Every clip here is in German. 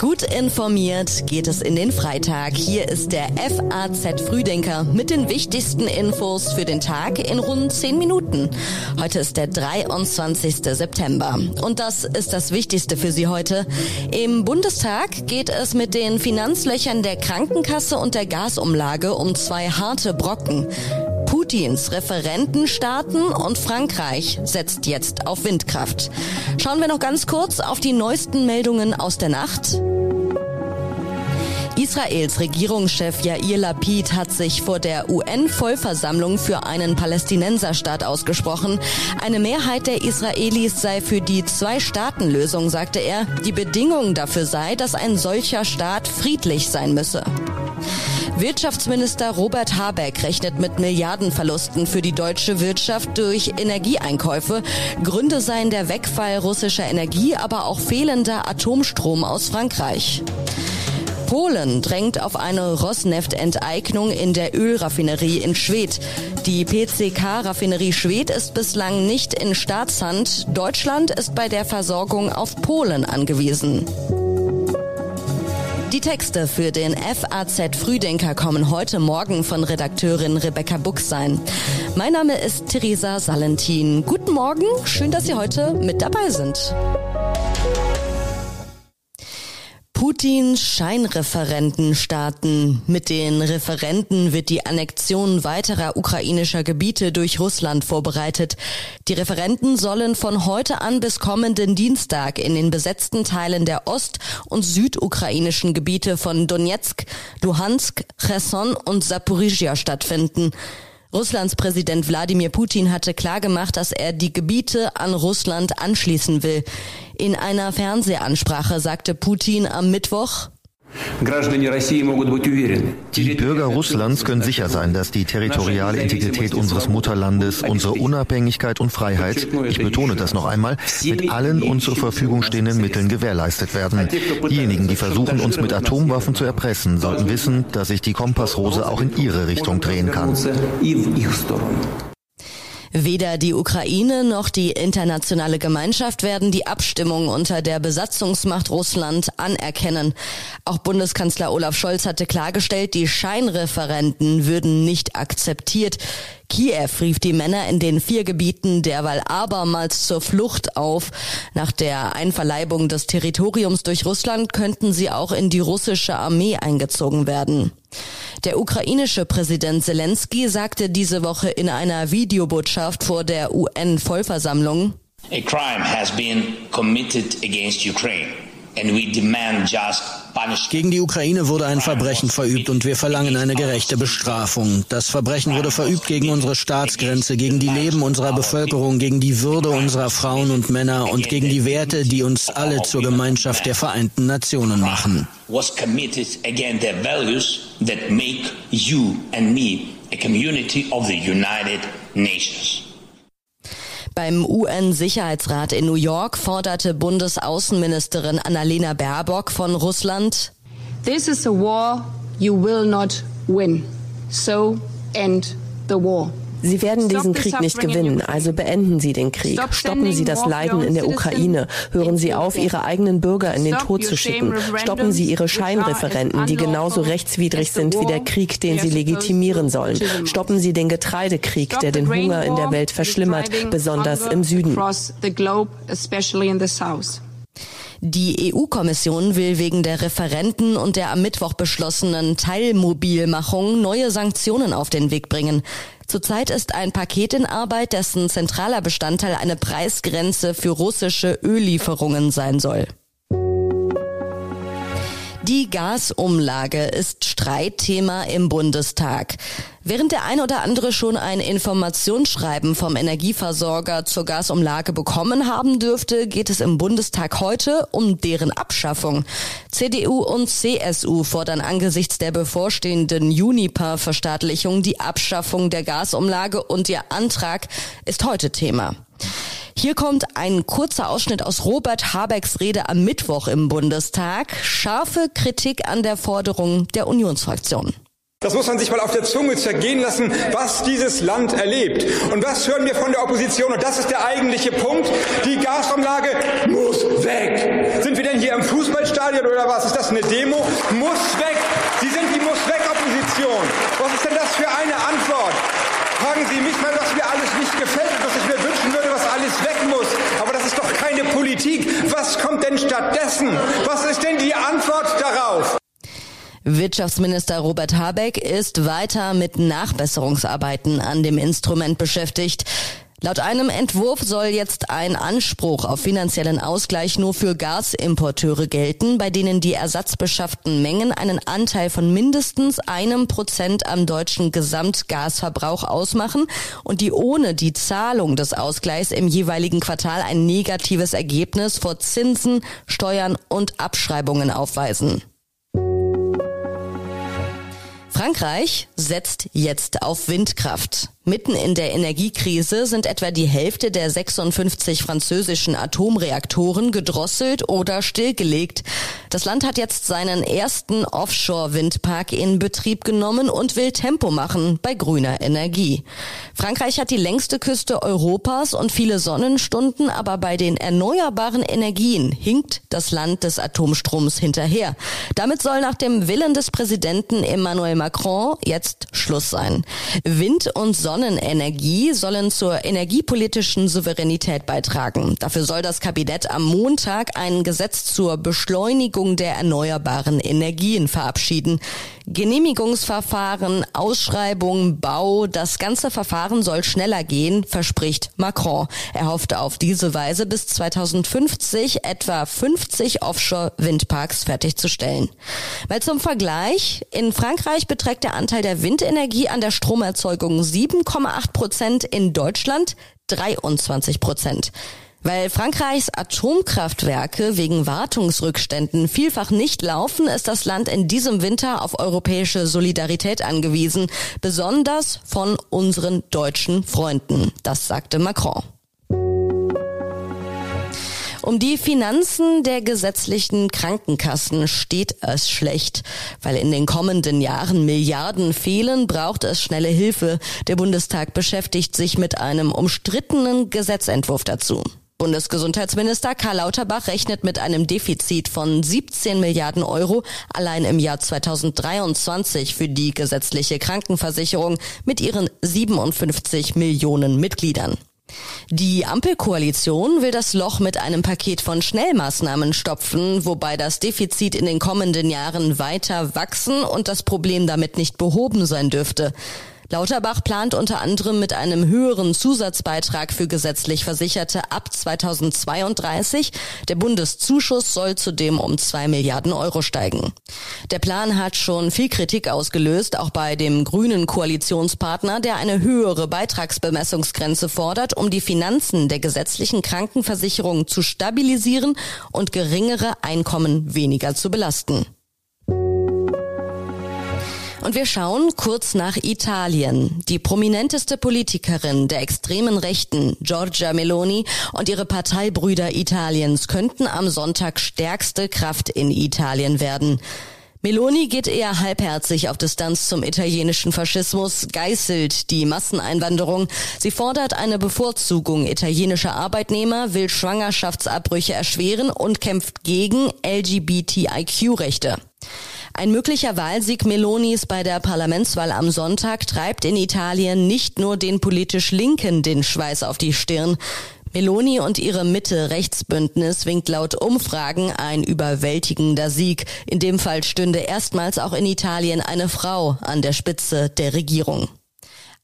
Gut informiert geht es in den Freitag. Hier ist der FAZ Frühdenker mit den wichtigsten Infos für den Tag in rund 10 Minuten. Heute ist der 23. September. Und das ist das Wichtigste für Sie heute. Im Bundestag geht es mit den Finanzlöchern der Krankenkasse und der Gasumlage um zwei harte Brocken. Putins Referenten starten und Frankreich setzt jetzt auf Windkraft. Schauen wir noch ganz kurz auf die neuesten Meldungen aus der Nacht. Israels Regierungschef Yair Lapid hat sich vor der UN-Vollversammlung für einen Palästinenserstaat ausgesprochen. Eine Mehrheit der Israelis sei für die Zwei-Staaten-Lösung, sagte er. Die Bedingung dafür sei, dass ein solcher Staat friedlich sein müsse. Wirtschaftsminister Robert Habeck rechnet mit Milliardenverlusten für die deutsche Wirtschaft durch Energieeinkäufe. Gründe seien der Wegfall russischer Energie, aber auch fehlender Atomstrom aus Frankreich. Polen drängt auf eine Rosneft-Enteignung in der Ölraffinerie in Schwedt. Die PCK-Raffinerie Schwedt ist bislang nicht in Staatshand. Deutschland ist bei der Versorgung auf Polen angewiesen. Die Texte für den FAZ Frühdenker kommen heute Morgen von Redakteurin Rebecca Buchsein. Mein Name ist Theresa Salentin. Guten Morgen, schön, dass Sie heute mit dabei sind. Putins Scheinreferenten starten. Mit den Referenten wird die Annexion weiterer ukrainischer Gebiete durch Russland vorbereitet. Die Referenten sollen von heute an bis kommenden Dienstag in den besetzten Teilen der ost- und südukrainischen Gebiete von Donetsk, Luhansk, Cherson und Saporizhia stattfinden. Russlands Präsident Wladimir Putin hatte klargemacht, dass er die Gebiete an Russland anschließen will. In einer Fernsehansprache sagte Putin am Mittwoch, die Bürger Russlands können sicher sein, dass die territoriale Integrität unseres Mutterlandes, unsere Unabhängigkeit und Freiheit, ich betone das noch einmal, mit allen uns zur Verfügung stehenden Mitteln gewährleistet werden. Diejenigen, die versuchen, uns mit Atomwaffen zu erpressen, sollten wissen, dass sich die Kompassrose auch in ihre Richtung drehen kann. Weder die Ukraine noch die internationale Gemeinschaft werden die Abstimmung unter der Besatzungsmacht Russland anerkennen. Auch Bundeskanzler Olaf Scholz hatte klargestellt, die Scheinreferenten würden nicht akzeptiert. Kiew rief die Männer in den vier Gebieten derweil abermals zur Flucht auf. Nach der Einverleibung des Territoriums durch Russland könnten sie auch in die russische Armee eingezogen werden. Der ukrainische Präsident Zelensky sagte diese Woche in einer Videobotschaft vor der UN-Vollversammlung, A crime has been committed against Ukraine gegen die Ukraine wurde ein Verbrechen verübt und wir verlangen eine gerechte Bestrafung. Das Verbrechen wurde verübt gegen unsere Staatsgrenze, gegen die Leben unserer Bevölkerung, gegen die Würde unserer Frauen und Männer und gegen die Werte, die uns alle zur Gemeinschaft der Vereinten Nationen machen. A community of the United Nations. Beim UN-Sicherheitsrat in New York forderte Bundesaußenministerin Annalena Baerbock von Russland, This is a war you will not win. So end the war. Sie werden diesen Krieg nicht gewinnen, also beenden Sie den Krieg. Stoppen Sie das Leiden in der Ukraine. Hören Sie auf, Ihre eigenen Bürger in den Tod zu schicken. Stoppen Sie Ihre Scheinreferenten, die genauso rechtswidrig sind wie der Krieg, den Sie legitimieren sollen. Stoppen Sie den Getreidekrieg, der den Hunger in der Welt verschlimmert, besonders im Süden. Die EU-Kommission will wegen der Referenten und der am Mittwoch beschlossenen Teilmobilmachung neue Sanktionen auf den Weg bringen. Zurzeit ist ein Paket in Arbeit, dessen zentraler Bestandteil eine Preisgrenze für russische Öllieferungen sein soll. Die Gasumlage ist Streitthema im Bundestag. Während der ein oder andere schon ein Informationsschreiben vom Energieversorger zur Gasumlage bekommen haben dürfte, geht es im Bundestag heute um deren Abschaffung. CDU und CSU fordern angesichts der bevorstehenden Juniper-Verstaatlichung die Abschaffung der Gasumlage und ihr Antrag ist heute Thema. Hier kommt ein kurzer Ausschnitt aus Robert Habecks Rede am Mittwoch im Bundestag. Scharfe Kritik an der Forderung der Unionsfraktion. Das muss man sich mal auf der Zunge zergehen lassen, was dieses Land erlebt. Und was hören wir von der Opposition? Und das ist der eigentliche Punkt. Die Gasumlage muss im Fußballstadion oder was? Ist das eine Demo? Muss weg. Sie sind die Muss weg Opposition. Was ist denn das für eine Antwort? Fragen Sie mich mal, was mir alles nicht gefällt und was ich mir wünschen würde, was alles weg muss. Aber das ist doch keine Politik. Was kommt denn stattdessen? Was ist denn die Antwort darauf? Wirtschaftsminister Robert Habeck ist weiter mit Nachbesserungsarbeiten an dem Instrument beschäftigt. Laut einem Entwurf soll jetzt ein Anspruch auf finanziellen Ausgleich nur für Gasimporteure gelten, bei denen die ersatzbeschafften Mengen einen Anteil von mindestens einem Prozent am deutschen Gesamtgasverbrauch ausmachen und die ohne die Zahlung des Ausgleichs im jeweiligen Quartal ein negatives Ergebnis vor Zinsen, Steuern und Abschreibungen aufweisen. Frankreich setzt jetzt auf Windkraft. Mitten in der Energiekrise sind etwa die Hälfte der 56 französischen Atomreaktoren gedrosselt oder stillgelegt. Das Land hat jetzt seinen ersten Offshore-Windpark in Betrieb genommen und will Tempo machen bei grüner Energie. Frankreich hat die längste Küste Europas und viele Sonnenstunden, aber bei den erneuerbaren Energien hinkt das Land des Atomstroms hinterher. Damit soll nach dem Willen des Präsidenten Emmanuel Macron jetzt Schluss sein. Wind und Sonne Sonnenenergie sollen zur energiepolitischen Souveränität beitragen. Dafür soll das Kabinett am Montag ein Gesetz zur Beschleunigung der erneuerbaren Energien verabschieden. Genehmigungsverfahren, Ausschreibung, Bau, das ganze Verfahren soll schneller gehen, verspricht Macron. Er hoffte auf diese Weise bis 2050 etwa 50 Offshore-Windparks fertigzustellen. Weil zum Vergleich, in Frankreich beträgt der Anteil der Windenergie an der Stromerzeugung 7,8 Prozent, in Deutschland 23 Prozent. Weil Frankreichs Atomkraftwerke wegen Wartungsrückständen vielfach nicht laufen, ist das Land in diesem Winter auf europäische Solidarität angewiesen, besonders von unseren deutschen Freunden. Das sagte Macron. Um die Finanzen der gesetzlichen Krankenkassen steht es schlecht. Weil in den kommenden Jahren Milliarden fehlen, braucht es schnelle Hilfe. Der Bundestag beschäftigt sich mit einem umstrittenen Gesetzentwurf dazu. Bundesgesundheitsminister Karl Lauterbach rechnet mit einem Defizit von 17 Milliarden Euro allein im Jahr 2023 für die gesetzliche Krankenversicherung mit ihren 57 Millionen Mitgliedern. Die Ampelkoalition will das Loch mit einem Paket von Schnellmaßnahmen stopfen, wobei das Defizit in den kommenden Jahren weiter wachsen und das Problem damit nicht behoben sein dürfte. Lauterbach plant unter anderem mit einem höheren Zusatzbeitrag für gesetzlich Versicherte ab 2032. Der Bundeszuschuss soll zudem um zwei Milliarden Euro steigen. Der Plan hat schon viel Kritik ausgelöst, auch bei dem grünen Koalitionspartner, der eine höhere Beitragsbemessungsgrenze fordert, um die Finanzen der gesetzlichen Krankenversicherung zu stabilisieren und geringere Einkommen weniger zu belasten. Und wir schauen kurz nach Italien. Die prominenteste Politikerin der extremen Rechten, Giorgia Meloni, und ihre Parteibrüder Italiens könnten am Sonntag stärkste Kraft in Italien werden. Meloni geht eher halbherzig auf Distanz zum italienischen Faschismus, geißelt die Masseneinwanderung. Sie fordert eine Bevorzugung italienischer Arbeitnehmer, will Schwangerschaftsabbrüche erschweren und kämpft gegen LGBTIQ-Rechte. Ein möglicher Wahlsieg Melonis bei der Parlamentswahl am Sonntag treibt in Italien nicht nur den politisch Linken den Schweiß auf die Stirn. Meloni und ihre Mitte-Rechtsbündnis winkt laut Umfragen ein überwältigender Sieg. In dem Fall stünde erstmals auch in Italien eine Frau an der Spitze der Regierung.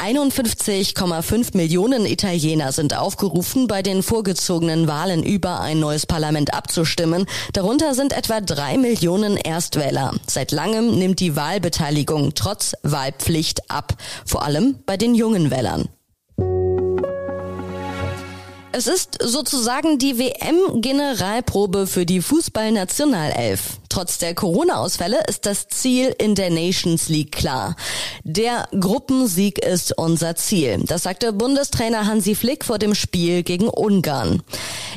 51,5 Millionen Italiener sind aufgerufen, bei den vorgezogenen Wahlen über ein neues Parlament abzustimmen. Darunter sind etwa drei Millionen Erstwähler. Seit langem nimmt die Wahlbeteiligung trotz Wahlpflicht ab, vor allem bei den jungen Wählern. Es ist sozusagen die WM-Generalprobe für die Fußballnationalelf. Trotz der Corona-Ausfälle ist das Ziel in der Nations League klar. Der Gruppensieg ist unser Ziel. Das sagte Bundestrainer Hansi Flick vor dem Spiel gegen Ungarn.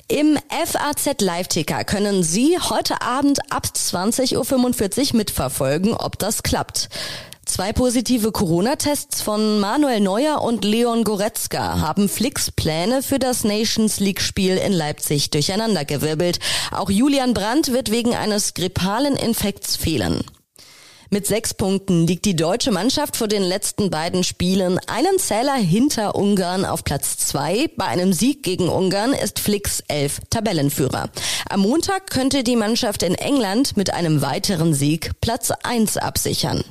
Im FAZ Live-Ticker können Sie heute Abend ab 20.45 Uhr mitverfolgen, ob das klappt. Zwei positive Corona-Tests von Manuel Neuer und Leon Goretzka haben Flicks Pläne für das Nations League-Spiel in Leipzig durcheinandergewirbelt. Auch Julian Brandt wird wegen eines grippalen Infekts fehlen. Mit sechs Punkten liegt die deutsche Mannschaft vor den letzten beiden Spielen einen Zähler hinter Ungarn auf Platz zwei. Bei einem Sieg gegen Ungarn ist Flicks elf Tabellenführer. Am Montag könnte die Mannschaft in England mit einem weiteren Sieg Platz eins absichern.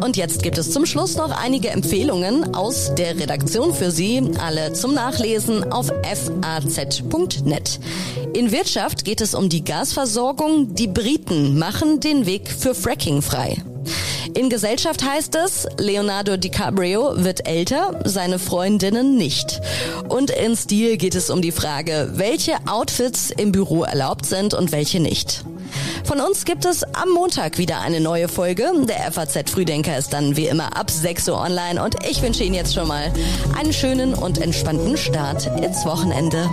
Und jetzt gibt es zum Schluss noch einige Empfehlungen aus der Redaktion für Sie, alle zum Nachlesen auf faz.net. In Wirtschaft geht es um die Gasversorgung. Die Briten machen den Weg für Fracking frei. In Gesellschaft heißt es, Leonardo DiCaprio wird älter, seine Freundinnen nicht. Und in Stil geht es um die Frage, welche Outfits im Büro erlaubt sind und welche nicht. Von uns gibt es am Montag wieder eine neue Folge. Der FAZ Frühdenker ist dann wie immer ab 6 Uhr online und ich wünsche Ihnen jetzt schon mal einen schönen und entspannten Start ins Wochenende.